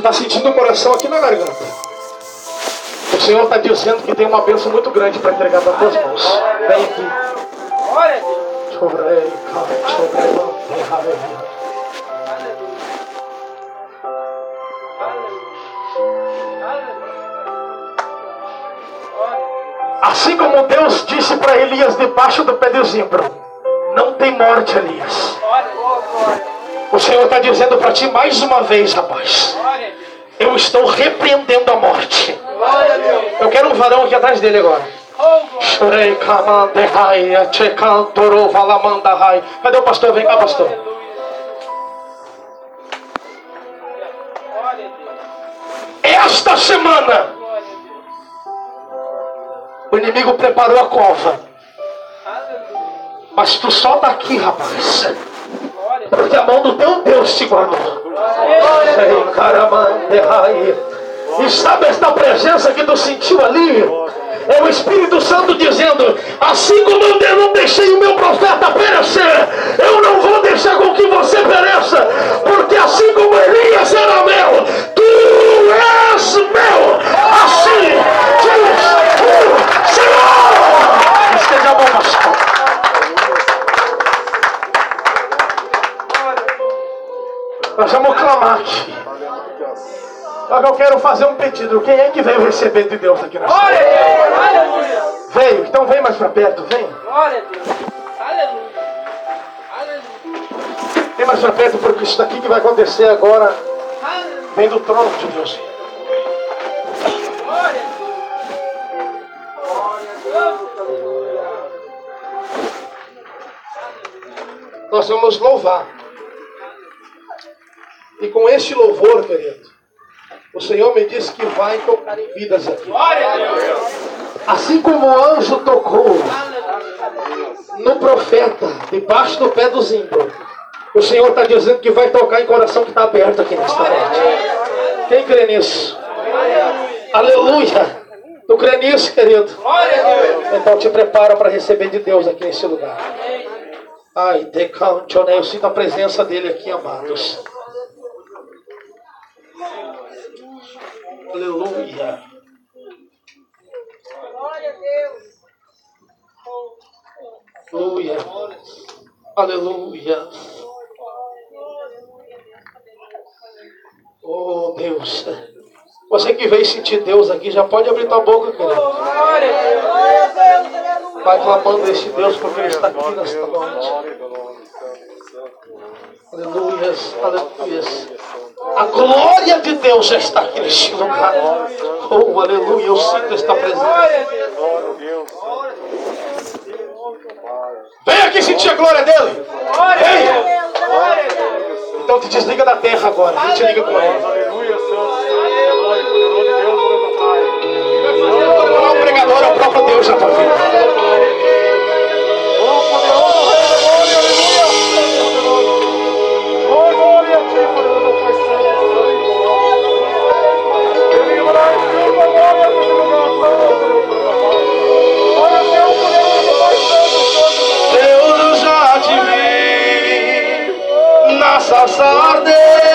está sentindo o coração aqui na garganta. O Senhor está dizendo que tem uma bênção muito grande para entregar para tuas mãos. Vem aqui. Assim como Deus disse para Elias debaixo do pé de zimbro, não tem morte, Elias. O Senhor está dizendo para ti mais uma vez, rapaz. Eu estou repreendendo a morte. Eu quero um varão aqui atrás dele agora. Cadê o pastor? Vem cá, pastor. Esta semana, o inimigo preparou a cova. Mas tu só tá aqui, rapaz. Porque a mão do teu Deus te guardou. E sabe esta presença que tu sentiu ali? É o Espírito Santo dizendo: Assim como eu não deixei o meu profeta perecer, eu não vou deixar com que você pereça, porque assim como Elias era meu, tu és meu. Assim diz o Senhor. Esteja bom, pastor. Nós vamos clamar aqui. Só que eu quero fazer um pedido. Quem é que veio receber de Deus aqui na Glória a. Veio, então vem mais para perto, vem. Glória a Deus. Aleluia. Aleluia. Vem mais para perto, porque isso daqui que vai acontecer agora vem do trono de Deus. Glória a Deus. Glória a Deus. Nós vamos louvar. E com este louvor, querido, o Senhor me disse que vai tocar em vidas aqui. Assim como o anjo tocou no profeta, debaixo do pé do zimbro, o Senhor está dizendo que vai tocar em coração que está aberto aqui nesta noite. Quem crê nisso? Aleluia! Tu crê nisso, querido? Então te prepara para receber de Deus aqui nesse lugar. Ai, decante, eu sinto a presença dele aqui, amados. Aleluia. Aleluia. Aleluia. Oh, Deus. Você que veio sentir Deus aqui, já pode abrir tua boca, querido. Glória a Deus. Vai clamando esse Deus porque Ele está aqui nesta noite. Aleluia, aleluia. A glória de Deus já está aqui neste lugar. Oh, aleluia, eu sinto esta presença. Vem aqui sentir a glória dele. Vem. Então te desliga da terra agora. A gente liga com ele. Aleluia, Senhor. É o pregador, é o próprio Deus na tua vida. Vi na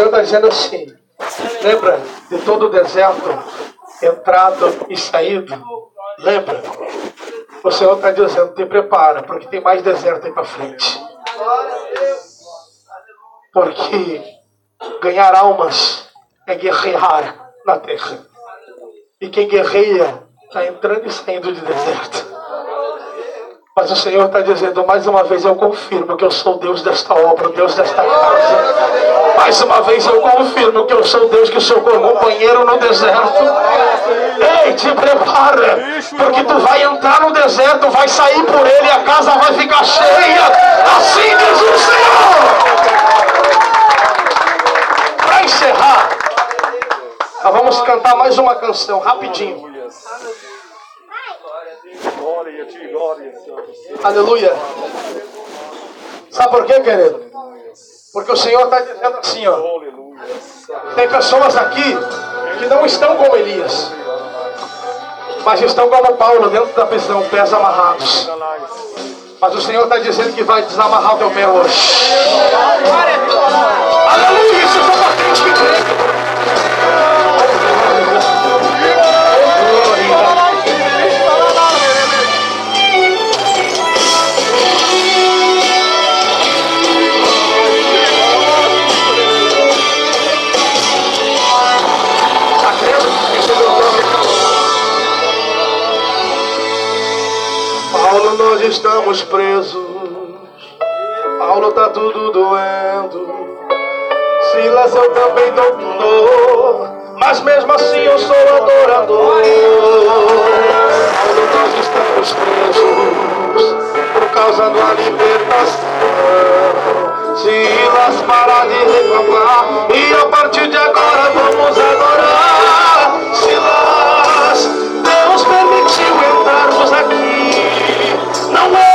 Senhor está dizendo assim: lembra de todo o deserto, entrado e saído? Lembra? O Senhor está dizendo: te prepara, porque tem mais deserto aí para frente. Porque ganhar almas é guerrear na terra. E quem guerreia está entrando e saindo de deserto. Mas o Senhor está dizendo, mais uma vez eu confirmo que eu sou Deus desta obra, Deus desta casa. Mais uma vez eu confirmo que eu sou Deus que sou companheiro no deserto. Ei, te prepara, porque tu vai entrar no deserto, vai sair por ele e a casa vai ficar cheia. Assim diz o Senhor. Para encerrar, nós vamos cantar mais uma canção, rapidinho. Glória a ti, glória. Aleluia. Sabe por quê, querido? Porque o Senhor está dizendo assim, ó. Tem pessoas aqui que não estão como Elias, mas estão como Paulo dentro da prisão, pés amarrados. Mas o Senhor está dizendo que vai desamarrar o teu pé hoje. Aleluia, isso é uma crente que crê. Nós estamos presos. Paulo tá tudo doendo. Silas eu também dou dor. Mas mesmo assim eu sou adorador. Paulo nós estamos presos. Por causa da libertação. Silas para de reclamar. E a partir de agora vamos adorar. Silas, Deus permitiu entrarmos aqui. Não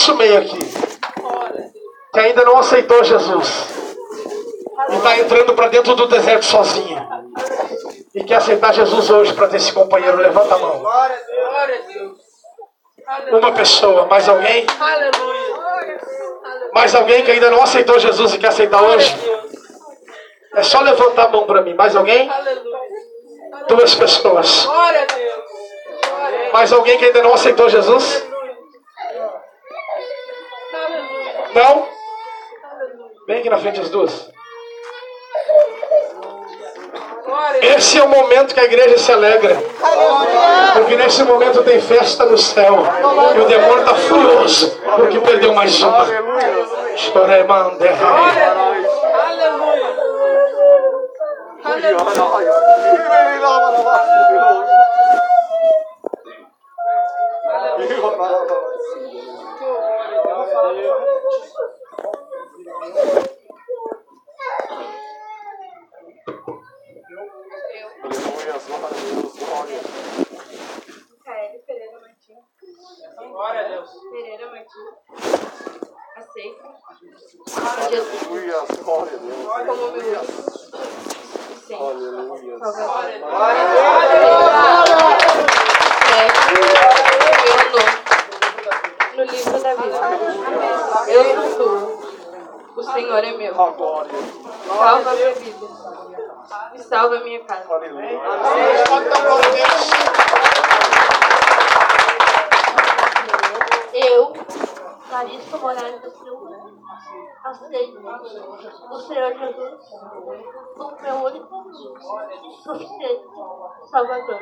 nosso meio aqui? Que ainda não aceitou Jesus. E está entrando para dentro do deserto sozinho. E quer aceitar Jesus hoje para ter esse companheiro. Levanta a mão. Uma pessoa, mais alguém? Mais alguém que ainda não aceitou Jesus e quer aceitar hoje? É só levantar a mão para mim. Mais alguém? Duas pessoas. Mais alguém que ainda não aceitou Jesus? Não? Vem aqui na frente as duas. Esse é o momento que a igreja se alegra. Porque nesse momento tem festa no céu. E o demônio está furioso. Porque perdeu mais uma. Choremande. Kaeli Pereira Martins. Glória a Deus. Pereira Martins. Aceito. Jesus como meu Senhor. Salvador. Escreve meu nome no livro da vida. Eu sou tua. O Senhor é meu. Salva a minha vida. E salva a minha casa. Eu, Larissa Moraes da Silva, aceito o Senhor Jesus como meu único, suficiente Salvador.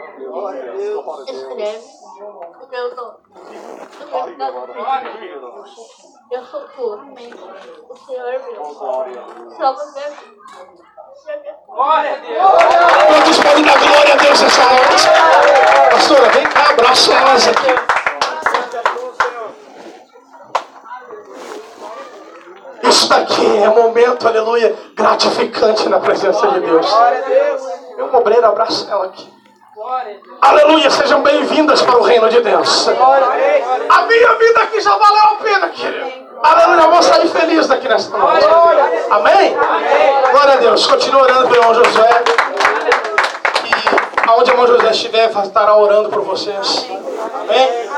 Escreve o meu nome no vida. Eu sou tua, o Senhor é meu. Salva minha vida. Glória a Deus. Quantos podem dar glória a Deus essa noite? Pastora, vem cá, abraça nós aqui. Daqui é um momento, aleluia, gratificante na presença de Deus. Meu obreiro, abraça ela aqui. Aleluia, sejam bem-vindas para o reino de Deus. A minha vida aqui já valeu a pena, querido. Aleluia, eu vou sair feliz daqui nesta noite. Amém? Glória a Deus. Continua orando pelo irmão Josué. E aonde o irmão José estiver, estará orando por vocês. Amém?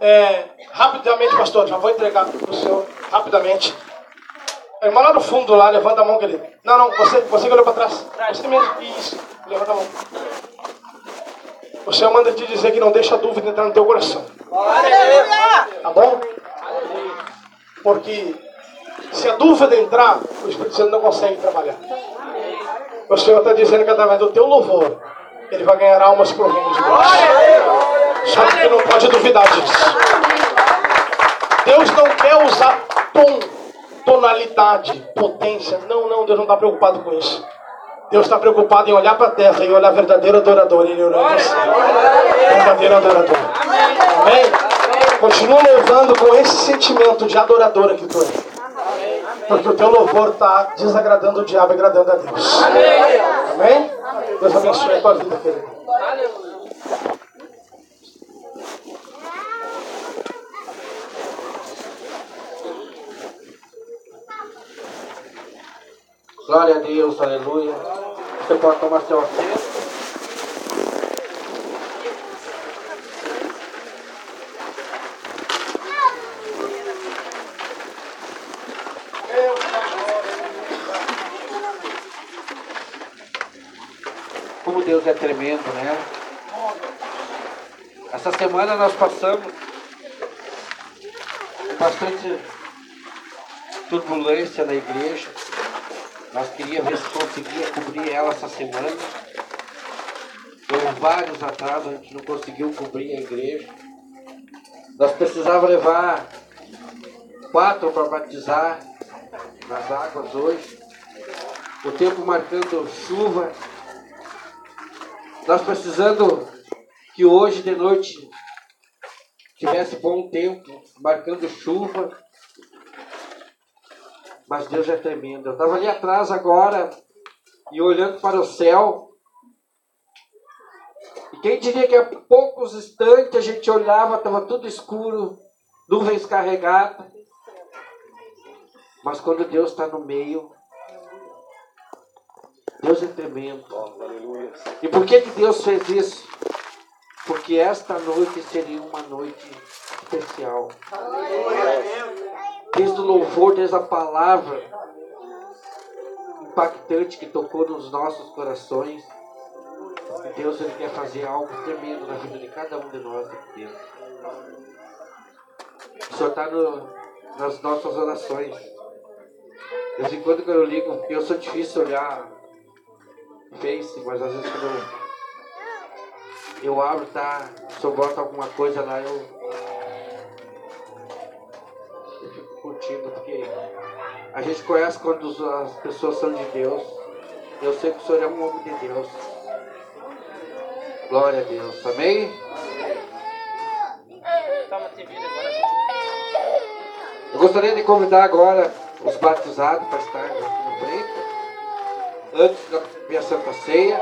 É, rapidamente, pastor, já vou entregar para o senhor, rapidamente. Irmão lá no fundo, lá, levanta a mão, querido. Não, não, você, você que olhou para trás. Você mesmo. Isso, levanta a mão. O Senhor manda te dizer que não deixa a dúvida entrar no teu coração. Tá bom? Porque se a dúvida entrar, o Espírito Santo não consegue trabalhar. O Senhor está dizendo que através do teu louvor, ele vai ganhar almas para o reino de Deus. Só que tu não pode duvidar disso. Deus não quer usar tom, tonalidade, potência. Não, não, Deus não está preocupado com isso. Deus está preocupado em olhar para a terra e olhar verdadeiro adorador. Ele olhou para você. Verdadeiro adorador. Amém? Continua louvando com esse sentimento de adoradora que tu é. Porque o teu louvor está desagradando o diabo e agradando a Deus. Amém? Deus abençoe a tua vida, querido. Glória a Deus, aleluia. Você pode tomar seu assento. Como Deus é tremendo, né? Essa semana nós passamos bastante turbulência na igreja. Nós queríamos ver se conseguia cobrir ela essa semana. Deu vários atrasos, a gente não conseguiu cobrir a igreja. Nós precisávamos levar quatro para batizar nas águas hoje. O tempo marcando chuva. Nós precisando que hoje de noite tivesse bom tempo, marcando chuva. Mas Deus é tremendo. Eu estava ali atrás agora e olhando para o céu. E quem diria que a poucos instantes a gente olhava, estava tudo escuro, nuvens carregadas. Mas quando Deus está no meio, Deus é tremendo. E por que, que Deus fez isso? Porque esta noite seria uma noite especial. Desde o louvor, desde a palavra impactante que tocou nos nossos corações. Deus ele quer fazer algo tremendo na vida de cada um de nós aqui dentro. O Senhor está nas nossas orações. De vez em quando que eu ligo, eu sou difícil olhar Face, mas às vezes quando eu, eu abro, tá? Se eu boto alguma coisa lá, eu a gente conhece quando as pessoas são de Deus. Eu sei que o Senhor é um homem de Deus. Glória a Deus. Amém? Eu gostaria de convidar agora os batizados para estar aqui no frente. Antes da minha Santa Ceia.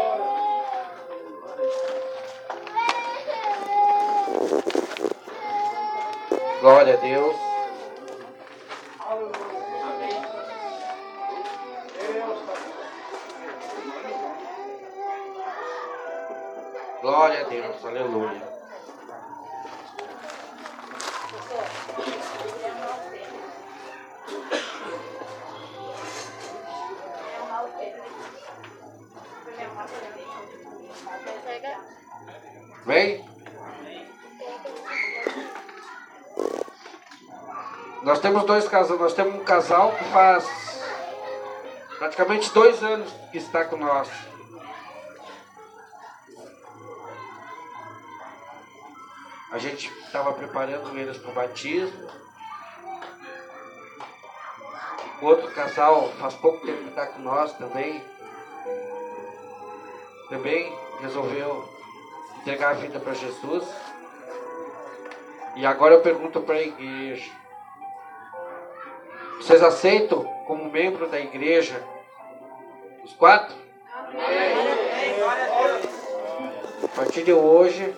Glória a Deus. Dois casais. Nós temos um casal que faz praticamente dois anos que está com nós. A gente estava preparando eles para o batismo. O outro casal faz pouco tempo que está com nós também. Também resolveu entregar a vida para Jesus. E agora eu pergunto para a igreja: vocês aceitam como membro da igreja os quatro? A partir de hoje,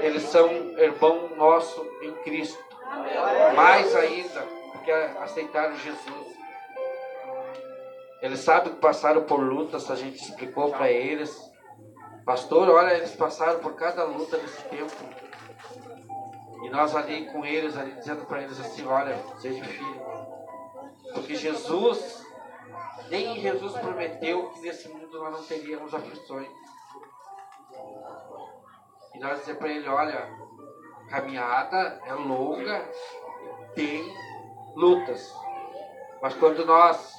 eles são irmão nosso em Cristo. Mais ainda, porque aceitaram Jesus. Eles sabem que passaram por lutas, a gente explicou para eles. Pastor, olha, eles passaram por cada luta nesse tempo. E nós ali com eles, ali dizendo para eles assim, olha, seja filho. Porque Jesus, nem Jesus prometeu que nesse mundo nós não teríamos aflições. E nós dizemos para ele, olha, caminhada é longa, tem lutas. Mas quando nós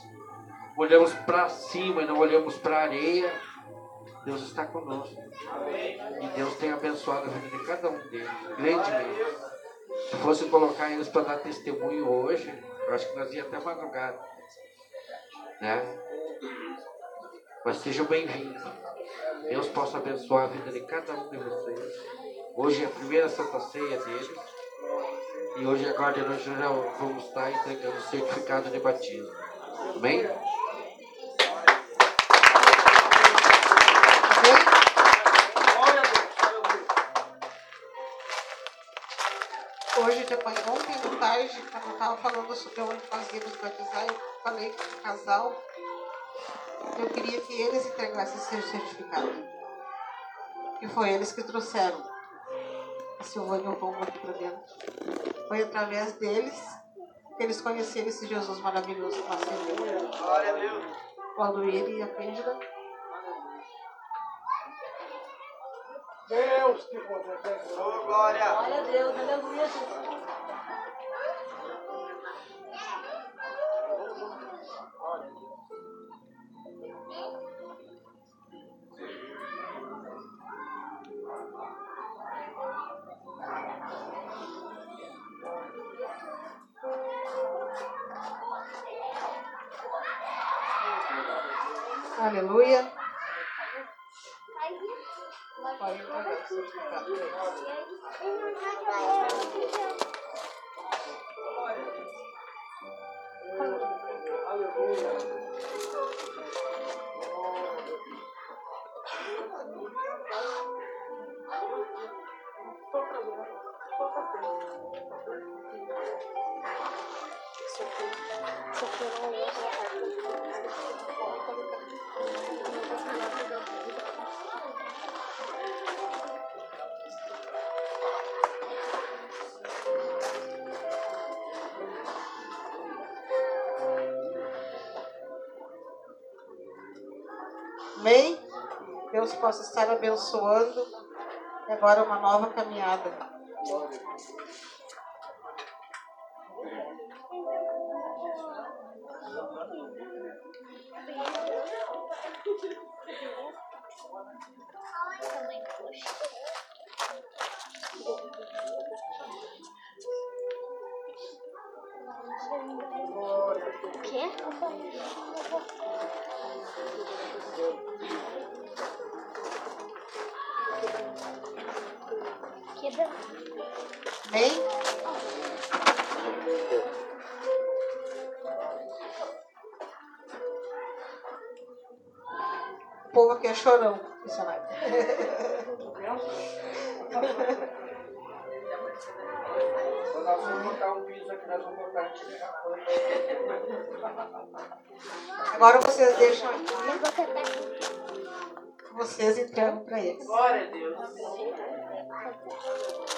olhamos para cima e não olhamos para a areia, Deus está conosco. E Deus tem abençoado a vida de cada um deles, grandemente. Se fosse colocar eles para dar testemunho hoje, acho que nós ia até madrugada. Né? Mas sejam bem-vindos. Deus possa abençoar a vida de cada um de vocês. Hoje é a primeira Santa Ceia deles. E hoje, agora de noite, nós já vamos estar entregando o certificado de batismo. Amém? Hoje, depois, ontem de tarde, quando eu estava falando sobre onde nós íamos batizar, eu falei com o casal, eu queria que eles entregassem seu certificado. E foi eles que trouxeram a Silvânia o Bombo aqui para dentro. Foi através deles que eles conheceram esse Jesus maravilhoso que nós temos. O Aluir e a Cândida. Deus que poder. Glória a Deus, aleluia. Aleluia. Possa estar abençoando. E agora uma nova caminhada.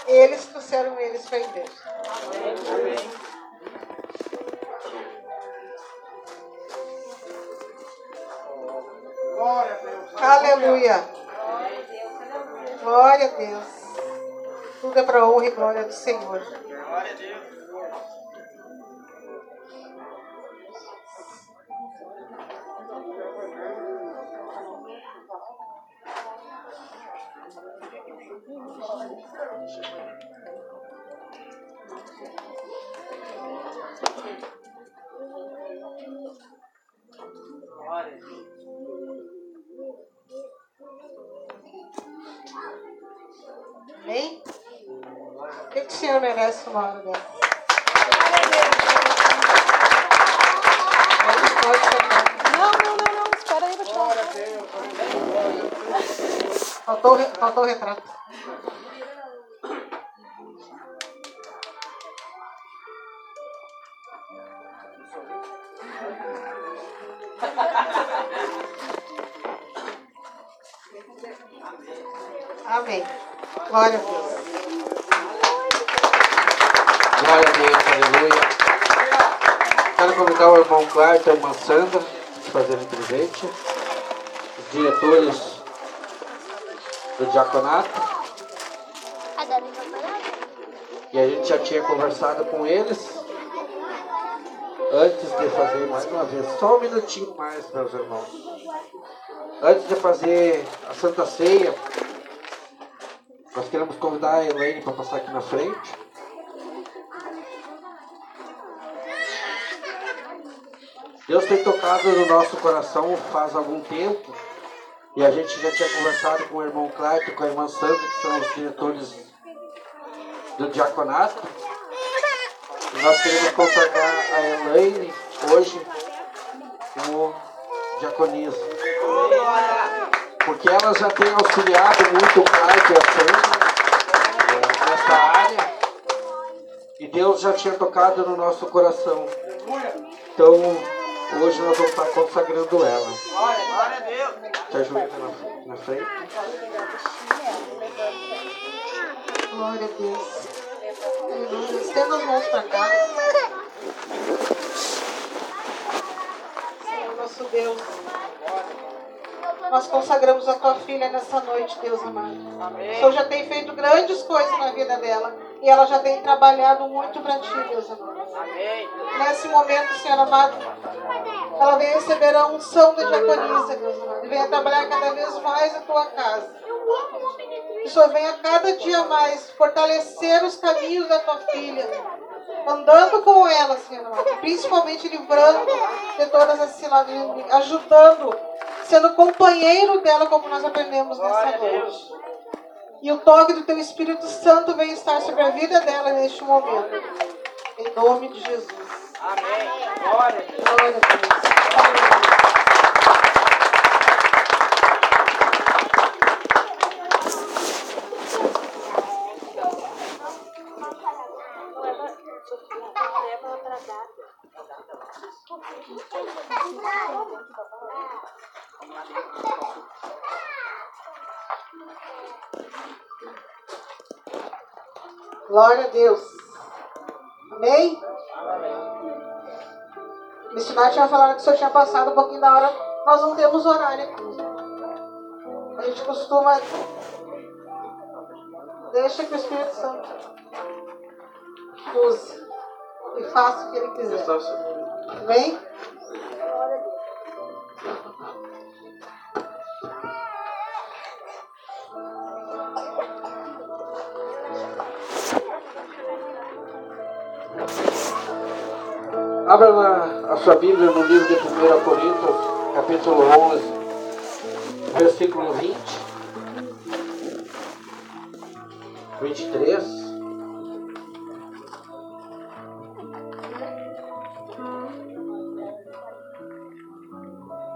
Eles trouxeram eles para a igreja. Glória a Deus. Aleluia. Glória a Deus. Tudo é para honra e glória do Senhor. Glória a Deus. Senhor merece uma hora dessa? Não, não, não, não. Espera aí, vou tirar. Faltou, o re- faltou o retrato. Amém. Glória a Deus. Glória a Deus, aleluia. Convidar o irmão Clark e a irmã Sandra de fazerem presente. Os diretores do diaconato. E a gente já tinha conversado com eles. Antes de fazer mais uma vez, só um minutinho mais, meus irmãos. Antes de fazer a Santa Ceia, nós queremos convidar a Elaine para passar aqui na frente. Deus tem tocado no nosso coração faz algum tempo. E a gente já tinha conversado com o irmão Clark e com a irmã Sandra, que são os diretores do diaconato. E nós queremos consagrar a Elaine hoje como diaconisa. Porque ela já tem auxiliado muito o Clark e a Sandra nessa área. E Deus já tinha tocado no nosso coração. Então, hoje nós vamos estar consagrando ela. Glória a Deus. Te ajuda na, na frente. Glória a Deus. Aleluia. Estenda as mãos para cá. Senhor nosso Deus. Nós consagramos a tua filha nessa noite, Deus amado. O Senhor já tem feito grandes coisas na vida dela. E ela já tem trabalhado muito para ti, Deus amado. Nesse momento, Senhor amado, ela vem receber a unção da diaconisa, Deus amado. E venha trabalhar cada vez mais a tua casa. Que o Senhor venha cada dia mais fortalecer os caminhos da tua filha. Andando com ela, Senhor amado. Principalmente livrando de todas as ciladas, ajudando, sendo companheiro dela, como nós aprendemos nessa noite. E o toque do teu Espírito Santo vem estar sobre a vida dela neste momento. Em nome de Jesus. Amém. Glória. Glória a Deus. Glória a Deus. Amém? O missionário tinha falado que o senhor tinha passado um pouquinho da hora. Nós não temos horário aqui. A gente costuma. Deixa que o Espírito Santo use e faça o que ele quiser. Amém? Abra a sua Bíblia no livro de 1 Coríntios, capítulo 11, versículo 20, 23.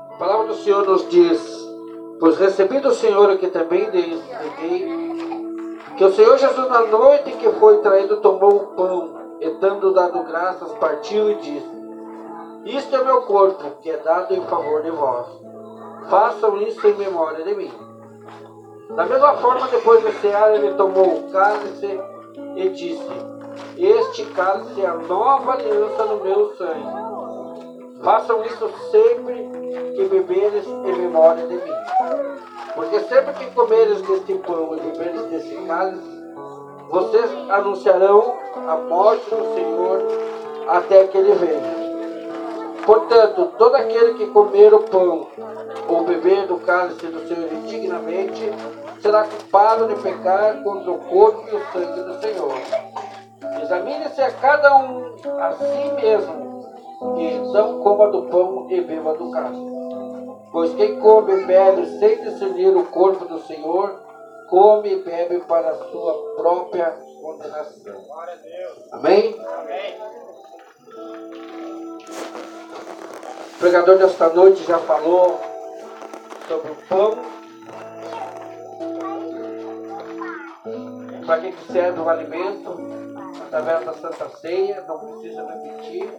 A palavra do Senhor nos diz: Pois recebi do Senhor o que também neguei, que o Senhor Jesus, na noite em que foi traído, tomou o pão e, tendo dado graças, partiu e disse: Isto é meu corpo, que é dado em favor de vós. Façam isso em memória de mim. Da mesma forma, depois de cear, ele tomou o cálice e disse: Este cálice é a nova aliança no meu sangue. Façam isso sempre que beberes em memória de mim. Porque sempre que comeres deste pão e beberes desse cálice, vocês anunciarão a morte do Senhor até que ele venha. Portanto, todo aquele que comer o pão ou beber do cálice do Senhor indignamente será culpado de pecar contra o corpo e o sangue do Senhor. Examine-se a cada um a si mesmo, e então coma do pão e beba do cálice. Pois quem come e bebe sem discernir o corpo do Senhor, come e bebe para a sua própria condenação. Amém? O pregador desta noite já falou sobre o pão. Para que serve o alimento? Através da Santa Ceia, não precisa repetir.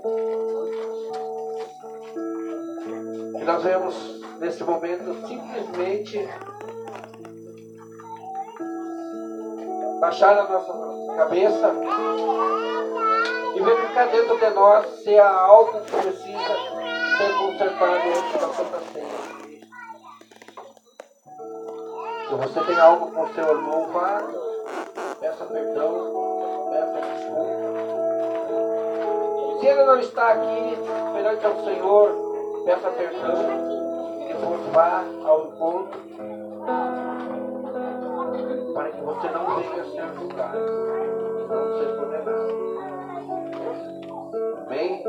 E nós vemos nesse momento simplesmente baixar a nossa cabeça e verificar dentro de nós se há algo que precisa ser consertado antes da Santa Ceia. Se você tem algo com seu irmão, vá, peça perdão, peça desculpa. Se ele não está aqui perante ao Senhor, peça perdão e depois vá ao encontro você não venha a ser julgado e não ser condenado. Amém?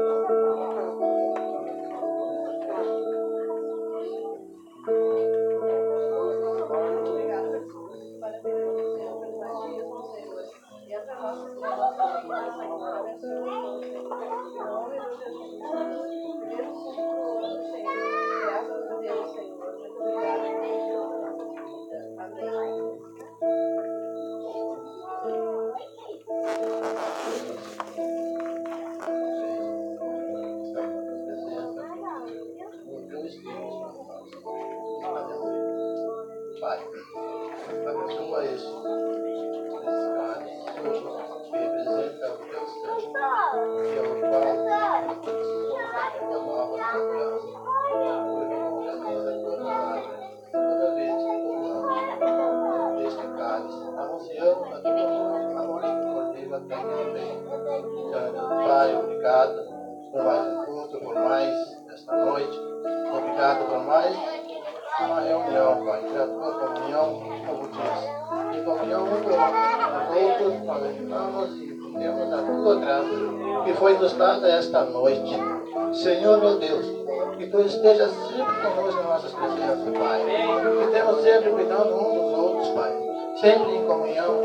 Sempre em comunhão,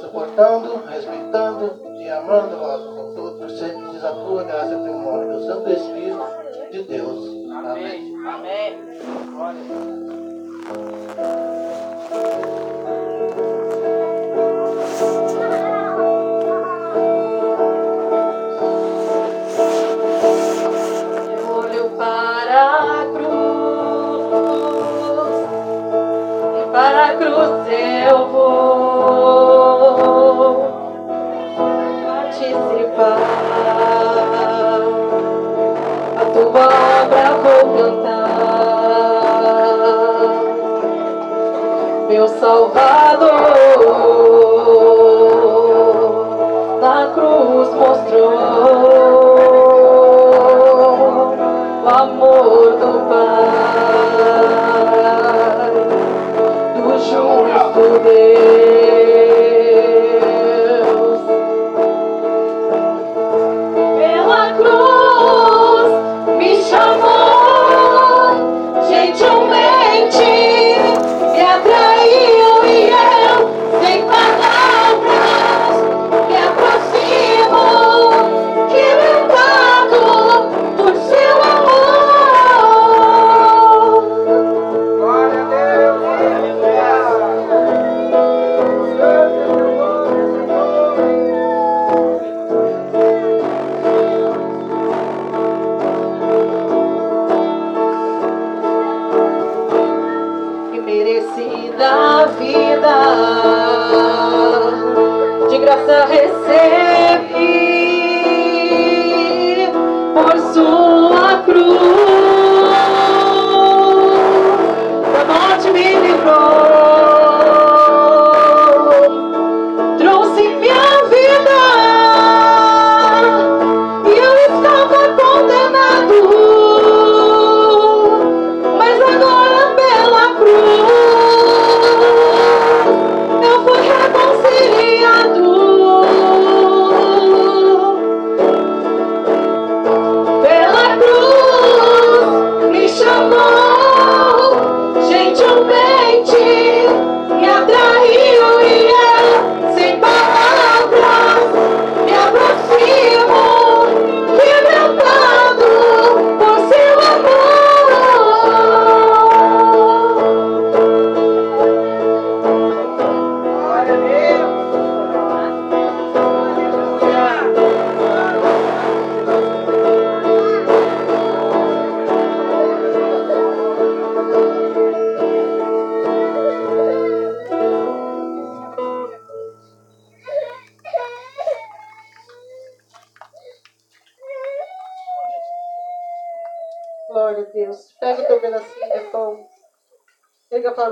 suportando, meu Salvador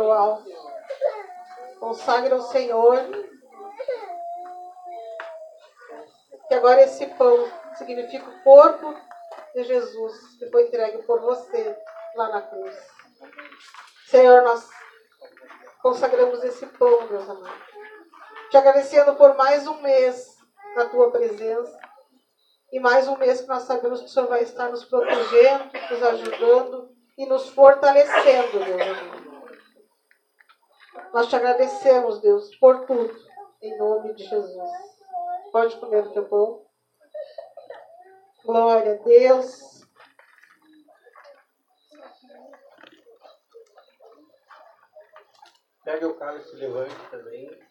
Alto. Consagra ao Senhor. Que agora esse pão significa o corpo de Jesus que foi entregue por você lá na cruz. Senhor, nós consagramos esse pão, Deus amado. Te agradecendo por mais um mês na tua presença. E mais um mês que nós sabemos que o Senhor vai estar nos protegendo, nos ajudando e nos fortalecendo, Deus amado. Nós te agradecemos, Deus, por tudo, em nome de Jesus. Pode comer o teu pão. Glória a Deus. Pegue o cálice e levante também.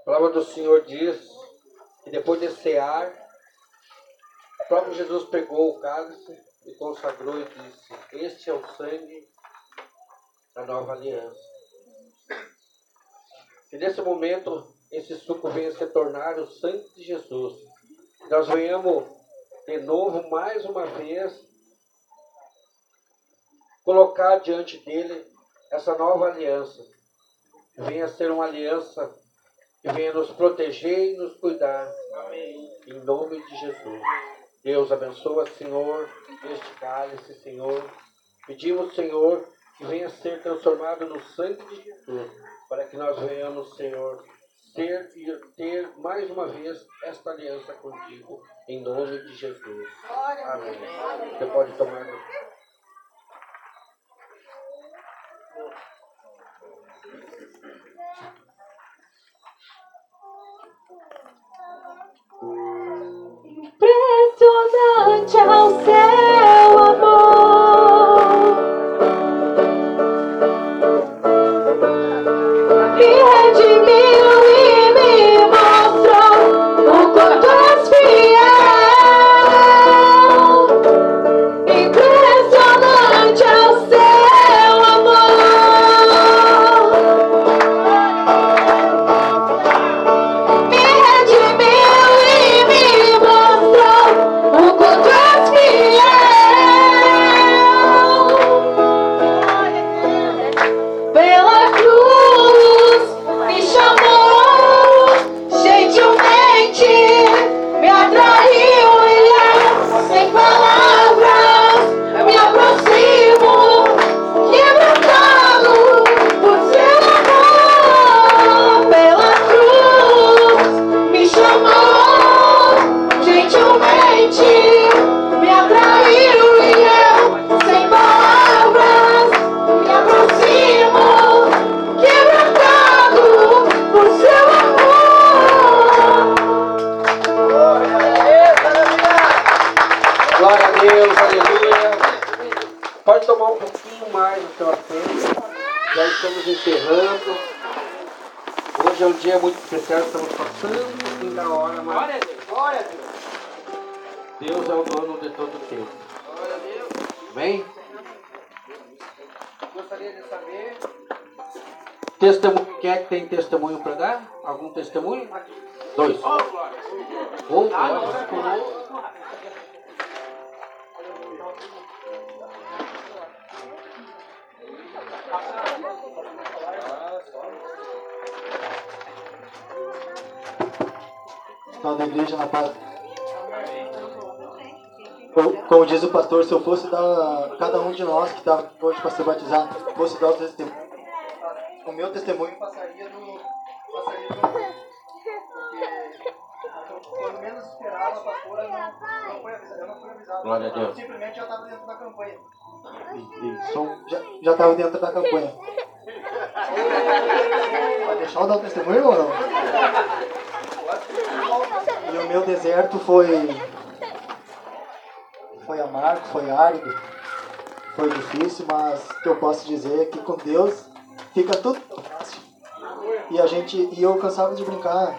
A palavra do Senhor diz que depois de cear, o próprio Jesus pegou o cálice e consagrou e disse: Este é o sangue da nova aliança. Que nesse momento esse suco venha se tornar o sangue de Jesus. Nós venhamos de novo, mais uma vez, colocar diante dele essa nova aliança. Venha ser uma aliança que venha nos proteger e nos cuidar. Em nome de Jesus. Deus abençoa, Senhor, este cálice, Senhor. Pedimos, Senhor, venha ser transformado no sangue de Jesus, para que nós venhamos, Senhor, ter e ter mais uma vez esta aliança contigo, em nome de Jesus. Amém. Você pode tomar. Final da igreja na paz. Como, diz o pastor, se eu fosse dar, cada um de nós que estava hoje para ser batizado, fosse dar o testemunho, o meu testemunho passaria do. passaria do. Porque quando menos esperava, a pastora não, não foi avisada. Eu não fui avisado. Glória a Deus. Eu simplesmente já estava dentro da campanha. Já estava dentro da campanha. Vai deixar eu dar o testemunho ou não? E o meu deserto foi. Foi amargo, foi árido, foi difícil, mas o que eu posso dizer é que com Deus fica tudo fácil. E a gente. E eu cansava de brincar,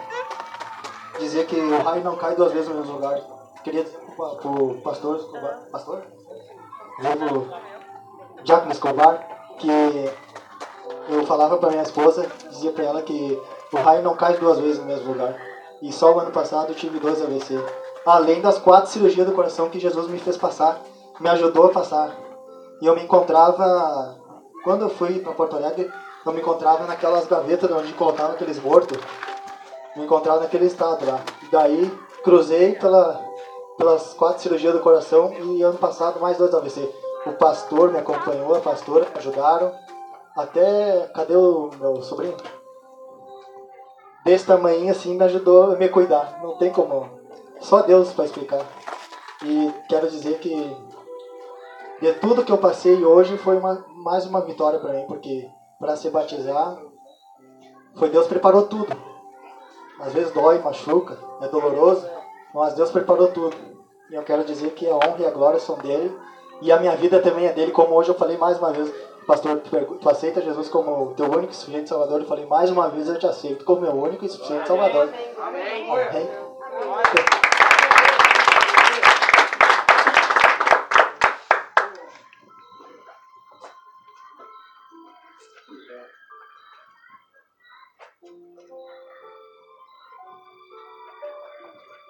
dizer que o raio não cai duas vezes no mesmo lugar. Queria dizer pro, pastor Escobar, pastor? Novo Giacomo Escobar, que eu falava pra minha esposa, dizia pra ela que o raio não cai duas vezes no mesmo lugar. E só o ano passado eu tive dois AVC. Além das quatro cirurgias do coração que Jesus me fez passar, me ajudou a passar. E eu me encontrava, quando eu fui para Porto Alegre, eu me encontrava naquelas gavetas onde colocavam aqueles mortos. Me encontrava naquele estado lá. E daí cruzei pela, pelas quatro cirurgias do coração e ano passado mais dois AVC. O pastor me acompanhou, a pastora ajudaram. Até. Cadê o meu sobrinho? Desse tamanho assim me ajudou a me cuidar. Não tem como. Só Deus para explicar. E quero dizer que de tudo que eu passei hoje foi uma, mais uma vitória para mim, porque para se batizar foi Deus preparou tudo. Às vezes dói, machuca, é doloroso, mas Deus preparou tudo. E eu quero dizer que a honra e a glória são dele e a minha vida também é dele, como hoje eu falei mais uma vez. Pastor, tu, tu aceita Jesus como teu único e suficiente Salvador? Eu falei mais uma vez, eu te aceito como meu único e suficiente Salvador. Amém.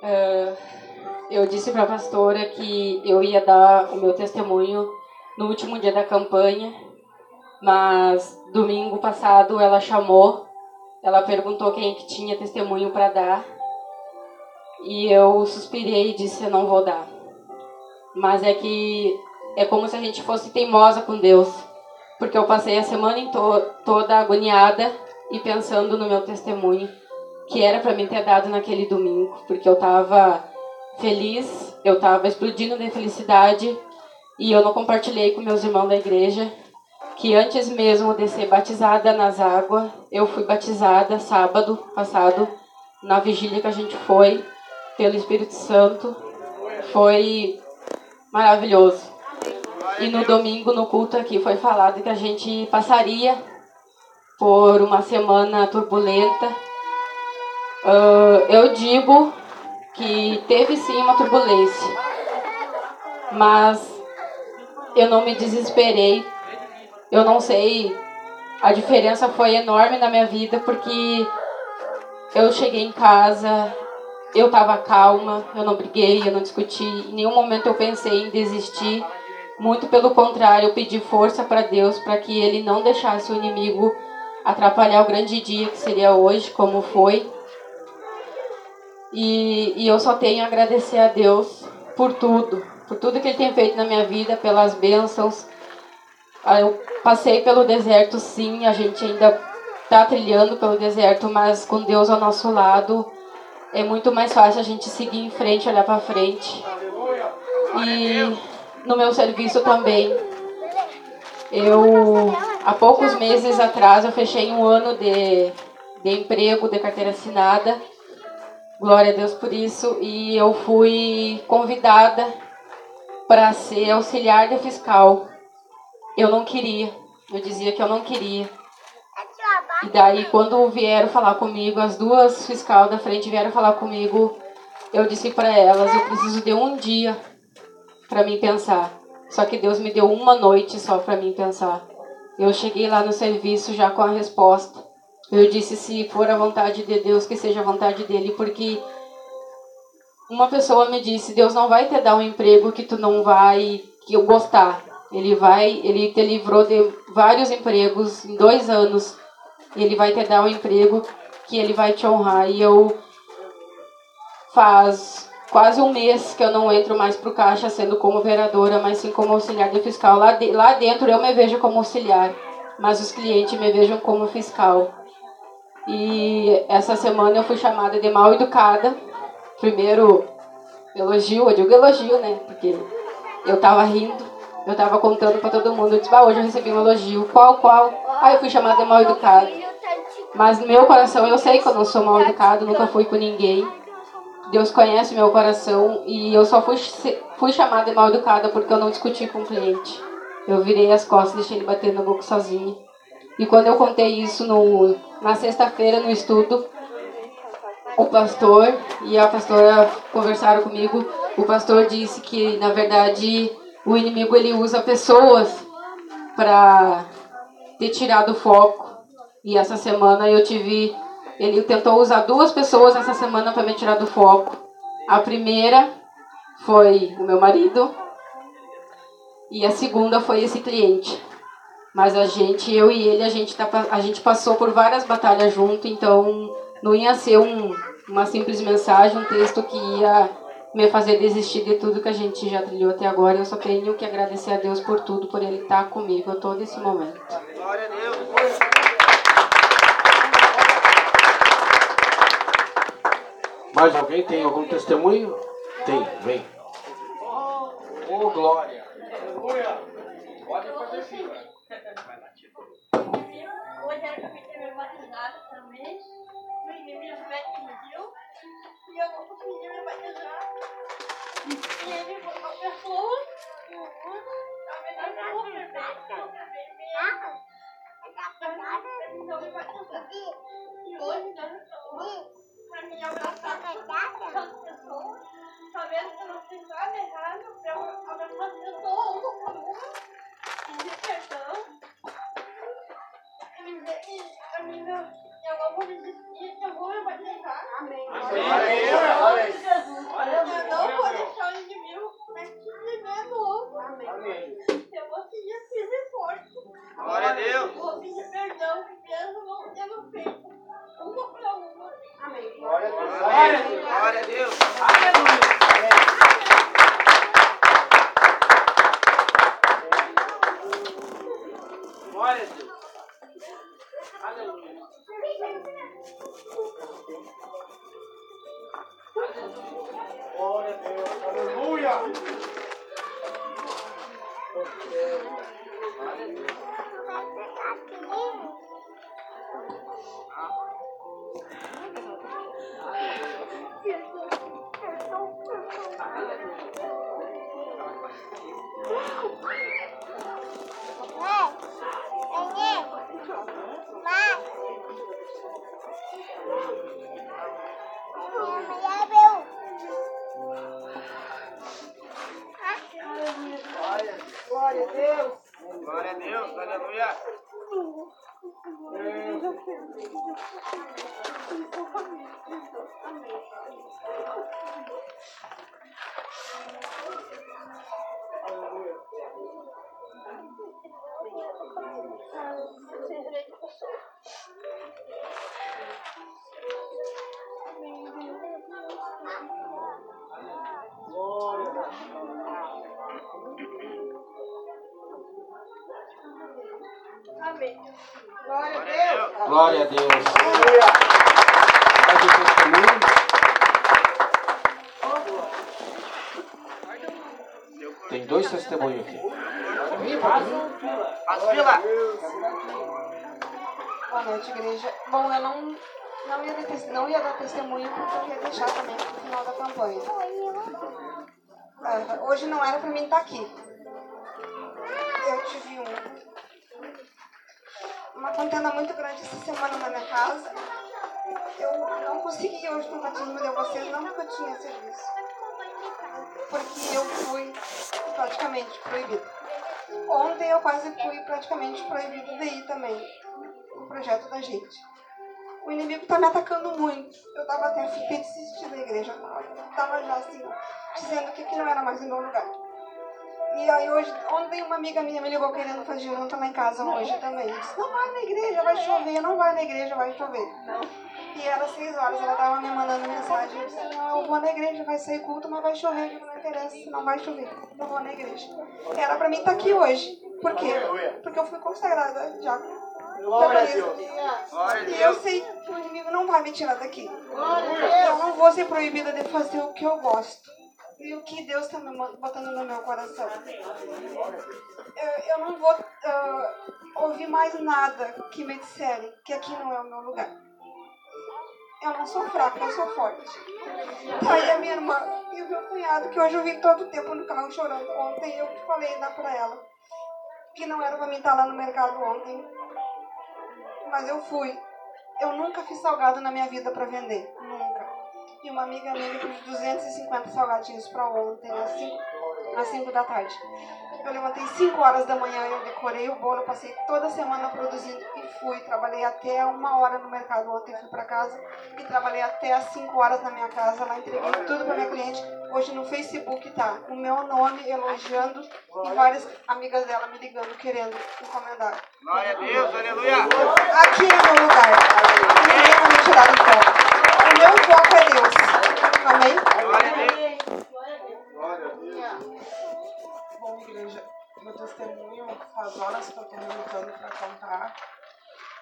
Ah, eu disse para a pastora que eu ia dar o meu testemunho no último dia da campanha, mas domingo passado ela chamou ela perguntou quem que tinha testemunho para dar. E eu suspirei e disse: Eu não vou dar. Mas é que é como se a gente fosse teimosa com Deus. Porque eu passei a semana to toda agoniada e pensando no meu testemunho, que era para mim ter dado naquele domingo. Porque eu estava feliz, eu estava explodindo de felicidade e eu não compartilhei com meus irmãos da igreja que antes mesmo de ser batizada nas águas, eu fui batizada sábado passado na vigília que a gente foi pelo Espírito Santo. Foi maravilhoso. E no domingo, no culto aqui, foi falado que a gente passaria por uma semana turbulenta. Uh, eu digo que teve sim uma turbulência, mas eu não me desesperei. Eu não sei, a diferença foi enorme na minha vida porque eu cheguei em casa, eu estava calma, eu não briguei, eu não discuti, em nenhum momento eu pensei em desistir. Muito pelo contrário, eu pedi força para Deus para que Ele não deixasse o inimigo atrapalhar o grande dia que seria hoje, como foi. E, e eu só tenho a agradecer a Deus por tudo, por tudo que Ele tem feito na minha vida, pelas bênçãos. Ah, eu passei pelo deserto, sim, a gente ainda está trilhando pelo deserto, mas com Deus ao nosso lado é muito mais fácil a gente seguir em frente, olhar para frente. E no meu serviço também. Eu, há poucos meses atrás, eu fechei um ano de, de emprego, de carteira assinada. Glória a Deus por isso. E eu fui convidada para ser auxiliar de fiscal. Eu não queria. Eu dizia que eu não queria. E daí, quando vieram falar comigo, as duas fiscal da frente vieram falar comigo, eu disse para elas: eu preciso de um dia para mim pensar. Só que Deus me deu uma noite só para mim pensar. Eu cheguei lá no serviço já com a resposta. Eu disse: se for a vontade de Deus, que seja a vontade dele, porque uma pessoa me disse: Deus não vai te dar um emprego que tu não vai que eu gostar. Ele vai, ele te livrou de vários empregos em dois anos. Ele vai te dar um emprego que ele vai te honrar. E eu faz quase um mês que eu não entro mais para o caixa sendo como vereadora, mas sim como auxiliar de fiscal. Lá, de, lá dentro eu me vejo como auxiliar, mas os clientes me vejam como fiscal. E essa semana eu fui chamada de mal educada. Primeiro elogio, eu digo elogio, né? Porque eu tava rindo, eu tava contando para todo mundo. Eu disse, ah, hoje eu recebi um elogio. Qual, qual? Aí eu fui chamada de mal educada. Mas no meu coração eu sei que eu não sou mal educado, nunca fui com ninguém. Deus conhece meu coração e eu só fui, fui chamada de mal educada porque eu não discuti com o cliente. Eu virei as costas deixei ele bater no boca sozinho. E quando eu contei isso no, na sexta-feira no estudo, o pastor e a pastora conversaram comigo. O pastor disse que, na verdade, o inimigo ele usa pessoas para te tirar do foco. E essa semana eu tive ele tentou usar duas pessoas essa semana para me tirar do foco. A primeira foi o meu marido e a segunda foi esse cliente. Mas a gente, eu e ele, a gente, tá, a gente passou por várias batalhas junto, então não ia ser um, uma simples mensagem, um texto que ia me fazer desistir de tudo que a gente já trilhou até agora. Eu só tenho que agradecer a Deus por tudo, por Ele estar comigo a todo esse momento. Glória a Deus. Mais alguém tem algum testemunho? Tem, vem. Oh, glória. Pode fazer fila. Hoje era pra mim ter me batizado também. Minha mãe pediu. E eu não consegui me batizar. Vou desistir, eu vou me batizar. Amém. Amém. Eu não vou deixar o inimigo me ver novo. Amém. Eu vou seguir firme e forte. Glória a Deus. Vou pedir perdão, que mesmo não tendo feito Glória a Deus. Glória a Deus. Glória a Deus. Aleluia. Glória a Deus. Aleluia. Glória a Deus. Glória a Deus. Aleluia. Amém. Glória a Deus. Glória a Deus. Testemunho. Tem dois testemunhos aqui. Faz fila. Boa noite, igreja. Bom, eu não, não, ia, não ia dar testemunho porque eu ia deixar também pro final da campanha. Ah, hoje não era pra mim estar aqui. Contenda muito grande essa semana na minha casa. Eu não consegui hoje no batismo de vocês, não porque eu tinha serviço. Porque eu fui praticamente proibida. Ontem eu quase fui praticamente proibida de ir também no projeto da gente. O inimigo tá me atacando muito. Eu tava até a fim de desistir da igreja. Tava já assim, dizendo que aqui não era mais o meu lugar. E aí hoje, ontem uma amiga minha me ligou querendo fazer janta lá em casa hoje também. Eu disse, não vai na igreja, vai chover, não vai na igreja, vai chover. E era seis horas, ela tava me mandando mensagem. Eu disse, não, eu vou na igreja, vai sair culto, mas vai chover, não interessa, não vai chover. Eu vou na igreja. Era pra mim estar aqui hoje. Por quê? Porque eu fui consagrada já. Glória a Deus. Glória a e eu sei que o inimigo não vai me tirar daqui. Eu não vou ser proibida de fazer o que eu gosto. E o que Deus está me botando no meu coração. Eu, eu não vou ah, ouvir mais nada que me disserem que aqui não é o meu lugar. Eu não sou fraca, eu sou forte. Tá aí a minha irmã e o meu cunhado, que hoje eu vi todo o tempo no carro chorando. Ontem eu falei lá pra ela que não era pra mim estar lá no mercado ontem. Mas eu fui. Eu nunca fiz salgado na minha vida pra vender. E uma amiga minha pediu 250 salgadinhos pra ontem, às 5, às 5 da tarde. Eu levantei 5 horas da manhã, eu decorei o bolo, passei toda semana produzindo e fui. Trabalhei até uma hora no mercado ontem, fui pra casa e trabalhei até às 5 horas na minha casa, lá entreguei tudo pra minha cliente. Hoje no Facebook tá o meu nome elogiando e várias amigas dela me ligando, querendo encomendar. Glória a Deus. Aleluia. Aqui é meu lugar. Ninguém vai me tirar do foco. O meu foco é Deus. Amém? Glória a Deus. Glória a Deus. Bom, igreja, meu testemunho faz horas que eu estou lutando para contar,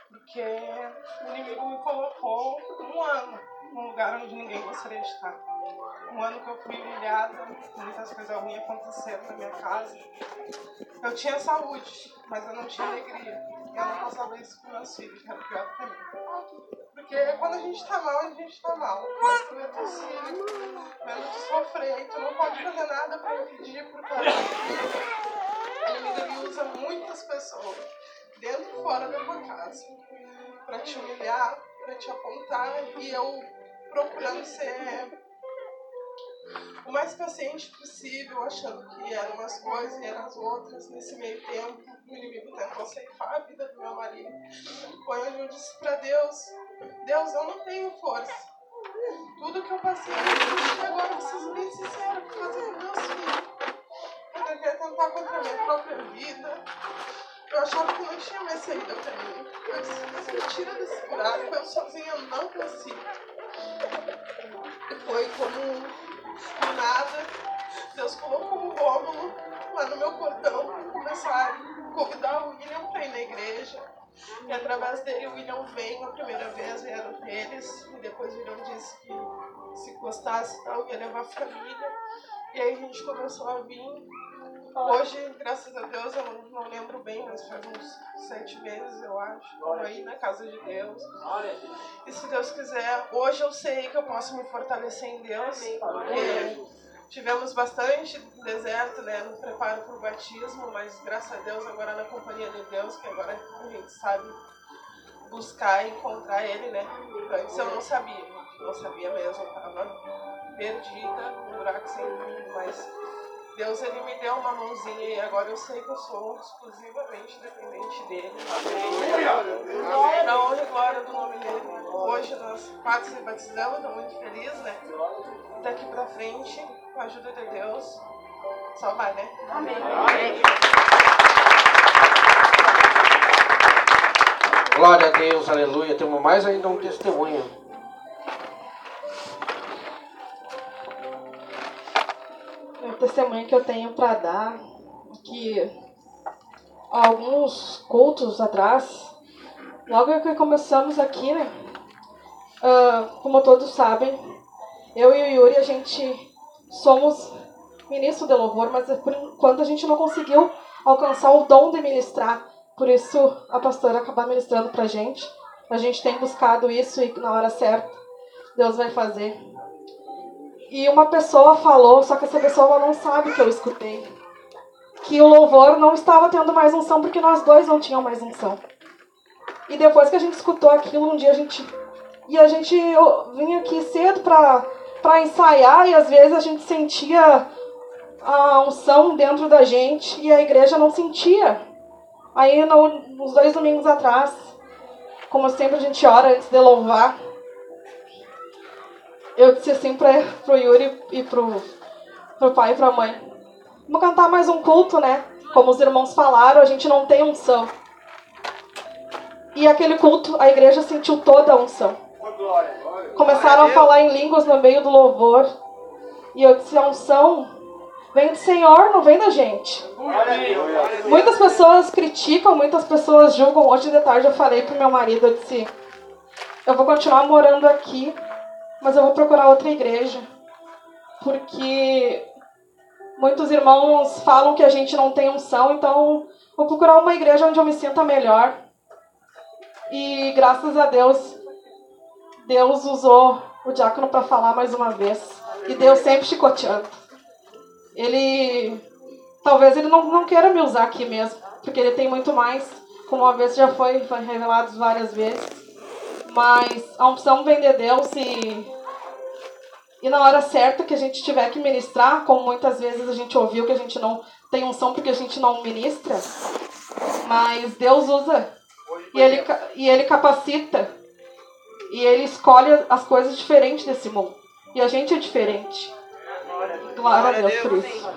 porque o inimigo me colocou um ano num lugar onde ninguém gostaria de estar. Um ano que eu fui humilhada, muitas coisas ruins aconteceram na minha casa. Eu tinha saúde, mas eu não tinha alegria. Eu não passava isso com meus filhos, que era pior pra mim. Porque quando a gente tá mal, a gente tá mal. Mas tu é teu filho, vendo tu sofrer, e tu não pode fazer nada pra impedir, porque inimigo ele usa muitas pessoas, dentro e fora da tua casa, pra te humilhar, pra te apontar, e eu procurando ser o mais paciente possível, achando que eram umas coisas e eram as outras. Nesse meio tempo, o inimigo tentou ceifar a vida do meu marido. Foi onde eu disse pra Deus: Deus, eu não tenho força. Tudo que eu passei, agora eu preciso bem sincero causa dos meus filhos. Eu devia tentar contra a minha própria vida. Eu achava que não tinha mais saída pra mim. Eu disse, Deus, me tira desse buraco, eu sozinha não consigo. E foi como do nada, Deus colocou um Rômulo lá no meu portão para começar a convidar o William para ir na igreja. E através dele o William veio a primeira vez, vieram eles, e depois o William disse que se gostasse tal, ia levar a família. E aí a gente começou a vir. Hoje, graças a Deus, eu não, lembro bem, mas faz uns sete meses, eu acho. Aí na casa de Deus. E se Deus quiser, hoje eu sei que eu posso me fortalecer em Deus, porque tivemos bastante deserto né, no preparo para o batismo, mas graças a Deus, agora na companhia de Deus, que agora a gente sabe buscar e encontrar Ele, né? Antes eu não sabia, não sabia mesmo, estava perdida, um buraco sem fim, mas Deus ele me deu uma mãozinha e agora eu sei que eu sou exclusivamente dependente dele. Para honra e glória do nome dele. Hoje nós quatro se batizamos, estou muito feliz, né? Daqui para frente, com a ajuda de Deus, só vai, né? Amém. Glória a Deus, aleluia. Temos mais ainda um testemunho. Testemunho que eu tenho para dar que alguns cultos atrás, logo que começamos aqui, né? ah, como todos sabem, eu e o Yuri a gente somos ministro de louvor, mas por enquanto a gente não conseguiu alcançar o dom de ministrar. Por isso a pastora acaba ministrando pra gente. A gente tem buscado isso e na hora certa Deus vai fazer. E uma pessoa falou, só que essa pessoa não sabe que eu escutei, que o louvor não estava tendo mais unção porque nós dois não tínhamos mais unção. E depois que a gente escutou aquilo, um dia a gente. E a gente vinha aqui cedo para para ensaiar e às vezes a gente sentia a unção dentro da gente e a igreja não sentia. Aí, no, dois domingos atrás, como sempre a gente ora antes de louvar, eu disse assim para pro Yuri e pro, pro pai e pra mãe: Vamos cantar mais um culto, né? Como os irmãos falaram, a gente não tem unção. E aquele culto, a igreja sentiu toda a unção. Começaram a falar em línguas no meio do louvor. E eu disse: a unção vem do Senhor, não vem da gente. Muitas pessoas criticam, muitas pessoas julgam. Hoje de tarde eu falei pro meu marido, eu disse, eu vou continuar morando aqui, mas eu vou procurar outra igreja. Porque muitos irmãos falam que a gente não tem unção, então vou procurar uma igreja onde eu me sinta melhor. E graças a Deus, Deus usou o diácono para falar mais uma vez. E Deus sempre chicoteando. Ele. Talvez ele não, não queira me usar aqui mesmo, porque ele tem muito mais, como uma vez já foi, foi revelado várias vezes. Mas a unção vem de Deus e. E na hora certa que a gente tiver que ministrar, como muitas vezes a gente ouviu que a gente não tem unção porque a gente não ministra, mas Deus usa e ele, e ele capacita e ele escolhe as coisas diferentes desse mundo. E a gente é diferente. Glória a Deus por isso.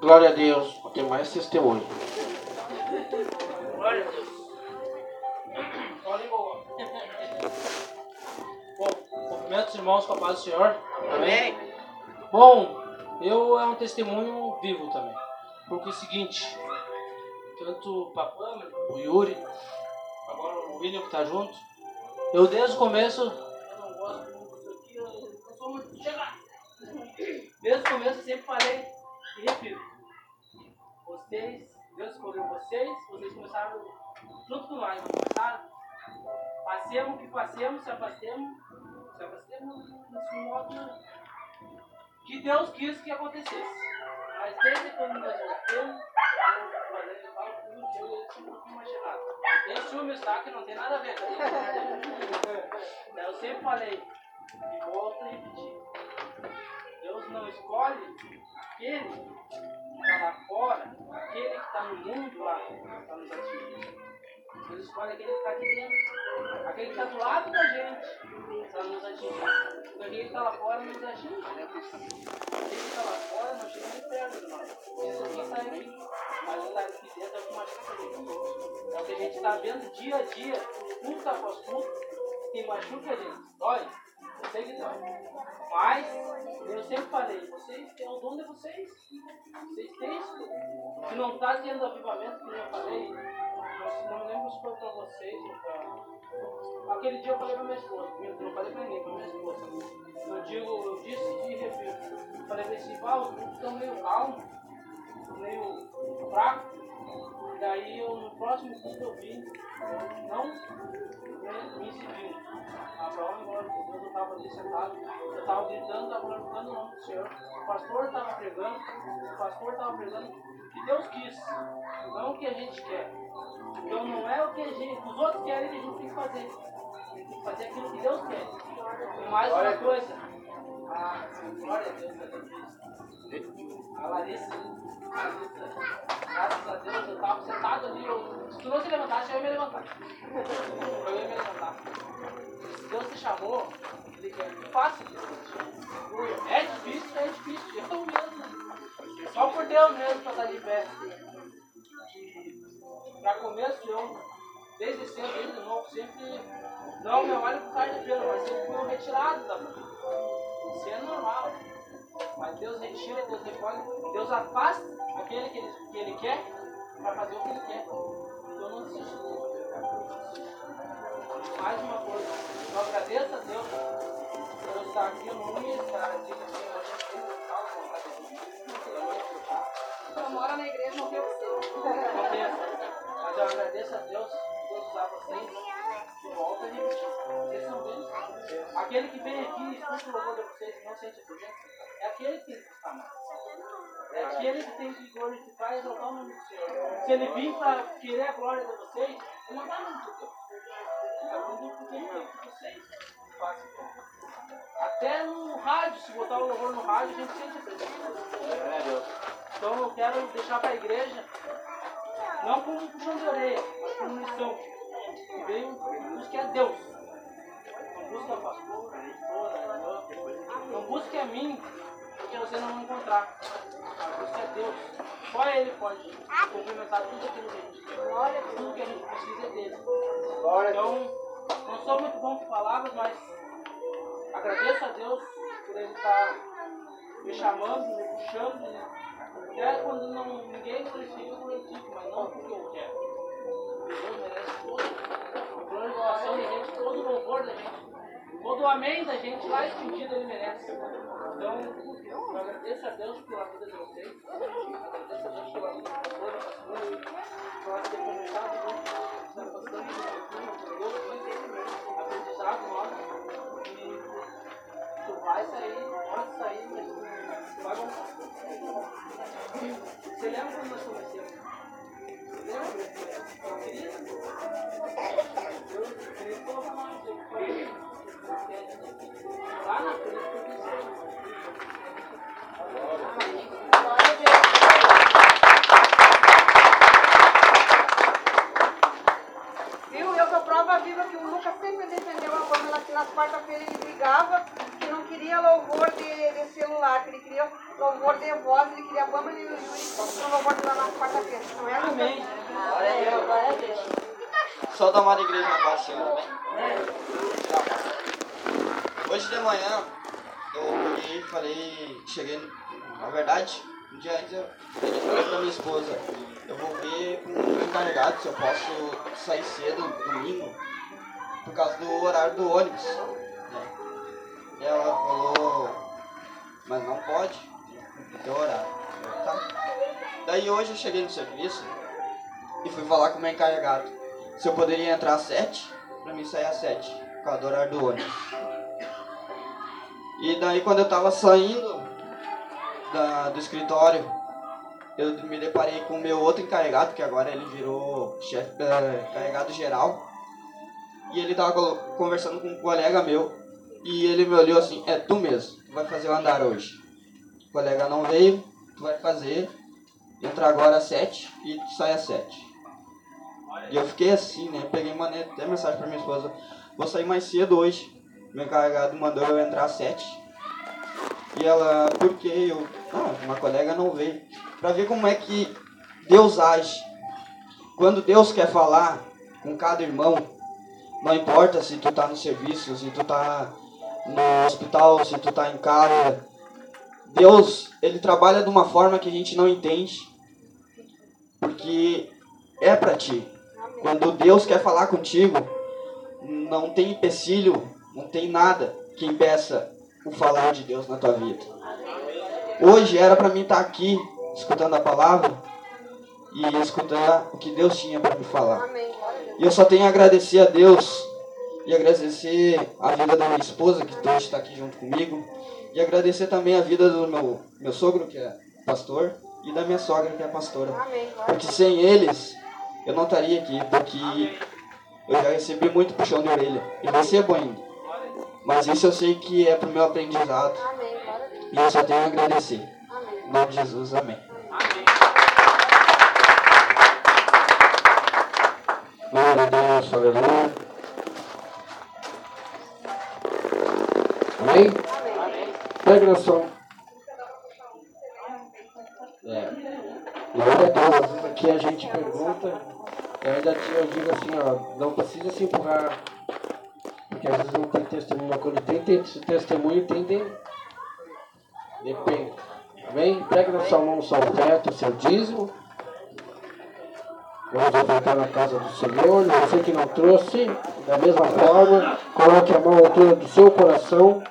Glória a Deus. Tem mais testemunho. Irmãos com a paz do Senhor. Amém. Bom, eu é um testemunho vivo também. Porque é o seguinte, tanto o Papam, o Yuri, agora o William que tá junto, eu desde o começo, eu não gosto muito disso aqui, eu sou muito chegar. Desde o começo eu sempre falei e repito. Vocês, Deus escolheu vocês, vocês começaram junto com nós, começaram? Passemos o que passemos, se afastemos, se afastemos nesse modo que Deus quis que acontecesse. Mas desde quando nós voltamos, eu falei, eu falo com o tio, ele tinha um mais chegado. Tem ciúmes, tá? Que não tem nada a ver. Eu sempre falei, e volto a repetir. Deus não escolhe aquele que está lá fora, aquele que está no mundo lá, está nos atingindo. Ele escolhe aquele que está aqui dentro. Aquele que está do lado da gente para nos atingir. Aquele que está lá fora nos atinge. Aquele que está lá fora não chega nem perto de nós. Esse aqui está aqui. Mas está aqui dentro é o que machuca a gente. É o que a gente está vendo dia a dia, culto após culto, que machuca a gente. Dói. Eu sei que dói. Mas, eu sempre falei, vocês têm o dom de vocês. Vocês têm isso. Se não está tendo avivamento, como eu falei, eu não lembro se foi para vocês ou para. Aquele dia eu falei para minha esposa, eu não falei para ninguém, para minha esposa. Eu digo, eu disse e repito. Falei para esse Val, estão meio calmos, meio fracos. Daí eu, no próximo culto eu vim, não né, me exibindo. A prova agora de Deus, eu estava ali sentado, eu estava gritando, estava glorificando o nome do Senhor. O pastor estava pregando, o pastor estava pregando o que Deus quis, não o que a gente quer. Então não é o que a gente, os outros querem que a gente tem que fazer. Tem que fazer aquilo que Deus quer. E mais uma coisa, a glória a Deus, Larissa, graças a Deus, eu estava sentado ali, eu, se tu não se levantasse, eu ia me levantar. Eu ia me levantar. Se Deus te chamou, Ele quer chamou. É difícil, é difícil, eu mesmo. Só por Deus mesmo para estar de pé. Para começo, eu, desde cedo, desde novo, sempre não me olho por causa de pelo, mas sempre fui retirado da família. Isso é normal. Mas Deus retira, Deus recolhe, Deus afasta aquele que ele, que ele quer para fazer o que ele quer. Então não desista. Mais uma coisa, eu agradeço a Deus por eu estar aqui, eu não ia estar aqui mas eu a Eu não ia escutar. Você mora na igreja, não tem você. Não pensa. Mas eu agradeço a Deus por Deus usar vocês volta, gente. Vocês são bem. Aquele que vem aqui e escuta o louvor de vocês e não sente a presença, é aquele que tem que. É aquele que tem que glorificar e exaltar o nome do Senhor. Se ele vir para querer a glória de vocês, não vai muito Deus. É muito porque ele quer que vocês. Até no rádio, se botar o louvor no rádio, a gente sente a presença. Então eu quero deixar para a igreja, não como um puxão de orelha, mas como missão. Que veio busque a Deus. Não busque a pastora, a irmã. Não busque a mim, porque você não vai encontrar. Busque a Deus. Só Ele pode complementar tudo aquilo que a gente quer. Tudo que a gente precisa é dele. Então, não sou muito bom com palavras, mas agradeço a Deus por Ele estar me chamando, me puxando. né? Até quando não, ninguém glorifica, eu glorifico, mas não porque eu quero. Deus merece todo a glorificação da gente, todo o louvor da gente. Todo o amém da gente lá escondido ele merece. Então, eu agradeço a Deus pela vida de vocês. Agradeço a Deus pela vida da pastora, da pastora, pela ter começado está passando por Deus, aprendizado nosso. E tu vai sair, pode sair, mas tu vai voltar. Você lembra quando nós conhecemos? Você lembra? Eu queria. Eu queria colocar mais. Lá na frente. Viu? Eu sou prova viva que o Lucas sempre defendeu a Pamela que nas quarta-feiras ele brigava, que não queria louvor de, de celular, que ele queria louvor de voz, ele queria a Pamela e o Yuri no louvor de lá nas quarta-feiras. Não é, Lucas? Amém. Glória a Deus. Só da amada igreja na paz, Senhor, amém? Hoje de manhã, eu peguei falei, cheguei, na verdade, um dia antes eu falei pra minha esposa, eu vou ver com o encarregado se eu posso sair cedo domingo, por causa do horário do ônibus. Né? Ela falou, mas não pode, tem horário. Eu, tá. Daí hoje eu cheguei no serviço e fui falar com o meu encarregado se eu poderia entrar às sete, pra mim sair às sete, por causa do horário do ônibus. E daí quando eu tava saindo da, do escritório, eu me deparei com o meu outro encarregado, que agora ele virou chefe eh, encarregado geral. E ele tava conversando com um colega meu. E ele me olhou assim, é tu mesmo, tu vai fazer o andar hoje. O colega não veio, tu vai fazer, entra agora às sete e tu sai às sete. E eu fiquei assim, né? Peguei mandei até mensagem pra minha esposa. Vou sair mais cedo hoje. Meu encarregado mandou eu entrar às sete. E ela, por quê? Eu, ah, uma colega não veio. Pra ver como é que Deus age. Quando Deus quer falar com cada irmão, não importa se tu tá no serviço, se tu tá no hospital, se tu tá em casa. Deus, ele trabalha de uma forma que a gente não entende. Porque é para ti. Quando Deus quer falar contigo, não tem empecilho, não tem nada que impeça o falar de Deus na tua vida. Hoje era para mim estar aqui escutando a palavra e escutar o que Deus tinha para me falar. E eu só tenho a agradecer a Deus e agradecer a vida da minha esposa que hoje está aqui junto comigo e agradecer também a vida do meu, meu sogro que é pastor e da minha sogra que é pastora. Porque sem eles eu não estaria aqui, porque eu já recebi muito puxão de orelha e recebo ainda. Mas isso eu sei que é para o meu aprendizado e eu só tenho a agradecer. Em nome de Jesus, amém. Glória a Deus, aleluia. Amém? Pega na som. É. Glória a Deus, às vezes aqui a gente pergunta, e ainda eu digo assim, ó, não precisa se empurrar, porque às vezes não tem testemunho, mas quando tem, tem testemunho, tem de... depende. Amém? Pega na sua mão o seu teto, o seu dízimo. Vamos ofertar na casa do Senhor. Você que não trouxe, da mesma forma, coloque a mão à altura do seu coração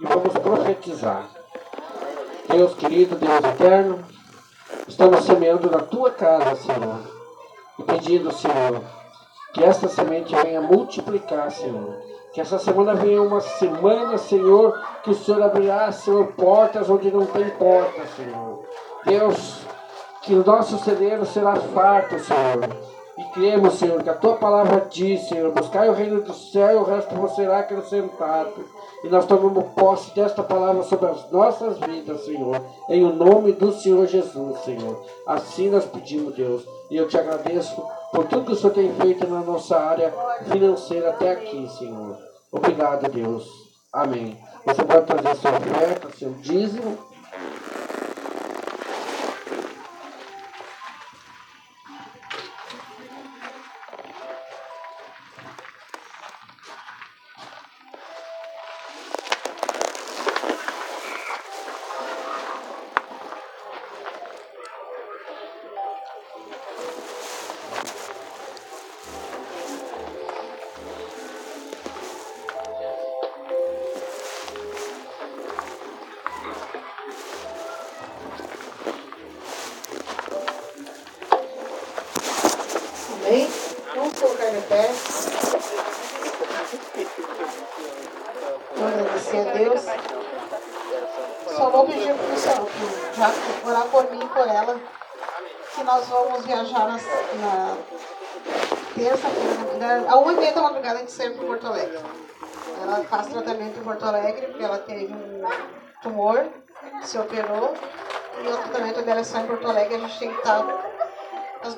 e vamos profetizar. Deus querido, Deus eterno, estamos semeando na tua casa, Senhor, e pedindo, Senhor, que esta semente venha multiplicar, Senhor. Que essa semana venha uma semana, Senhor, que o Senhor abrirá, Senhor, portas onde não tem portas, Senhor. Deus, que o nosso celeiro será farto, Senhor. E cremos, Senhor, que a tua palavra diz, Senhor, buscai o reino do céu e o resto vos será acrescentado. E nós tomamos posse desta palavra sobre as nossas vidas, Senhor. Em o nome do Senhor Jesus, Senhor. Assim nós pedimos, Deus. E eu te agradeço por tudo que o Senhor tem feito na nossa área financeira até aqui, Senhor. Obrigado, Deus. Amém. Você pode trazer sua oferta, seu dízimo.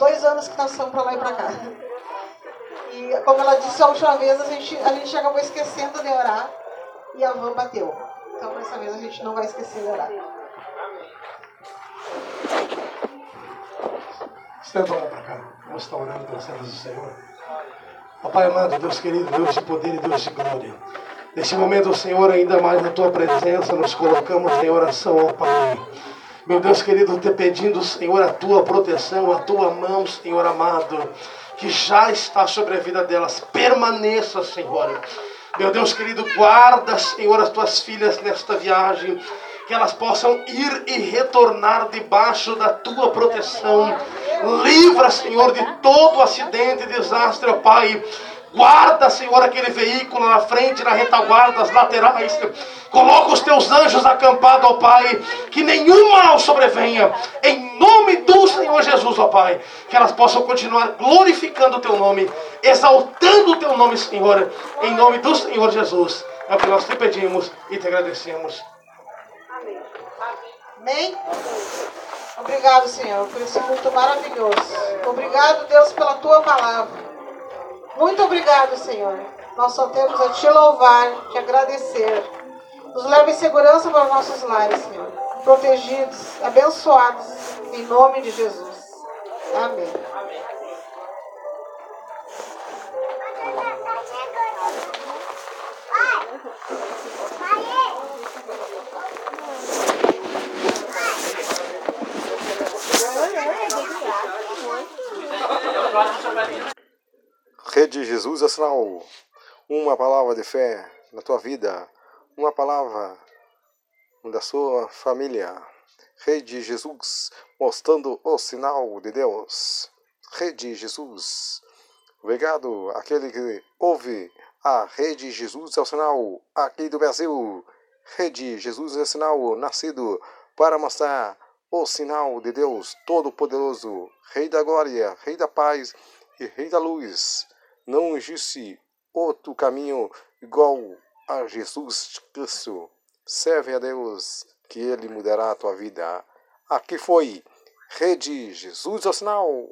Dois anos que nós estamos para lá e para cá. E como ela disse a última vez, a gente, a gente acabou esquecendo de orar e a van bateu. Então dessa vez a gente não vai esquecer de orar. Senta lá para cá. Vamos estar orando pelas cenas do Senhor. Papai amado, Deus querido, Deus de poder e Deus de glória. Nesse momento, Senhor, ainda mais na tua presença, nos colocamos em oração ao Pai. Meu Deus querido, te pedindo, Senhor, a tua proteção, a tua mão, Senhor amado, que já está sobre a vida delas. Permaneça, Senhor. Meu Deus querido, guarda, Senhor, as tuas filhas nesta viagem. Que elas possam ir e retornar debaixo da tua proteção. Livra, Senhor, de todo acidente e desastre, ó Pai. Guarda, Senhor, aquele veículo na frente, na retaguarda, as laterais. Coloca os teus anjos acampados, ó Pai. Que nenhum mal sobrevenha. Em nome do Senhor Jesus, ó Pai. Que elas possam continuar glorificando o teu nome, exaltando o teu nome, Senhor. Em nome do Senhor Jesus. É o que nós te pedimos e te agradecemos. Amém. Obrigado, Senhor, por esse culto maravilhoso. Obrigado, Deus, pela tua palavra. Muito obrigado, Senhor. Nós só temos a te louvar, te agradecer. Nos leve em segurança para os nossos lares, Senhor. Protegidos, abençoados, em nome de Jesus. Amém. Rede Jesus Astral, uma palavra de fé na tua vida, uma palavra da sua família. Rede Jesus, mostrando o sinal de Deus. Rede Jesus, obrigado àquele que ouve a Rede Jesus é o sinal aqui do Brasil. Rede Jesus é sinal nascido para mostrar o sinal de Deus Todo-Poderoso, Rei da Glória, Rei da Paz e Rei da Luz. Não existe outro caminho igual a Jesus Cristo. Serve a Deus que Ele mudará a tua vida. Aqui foi Rede Jesus ao Sinal.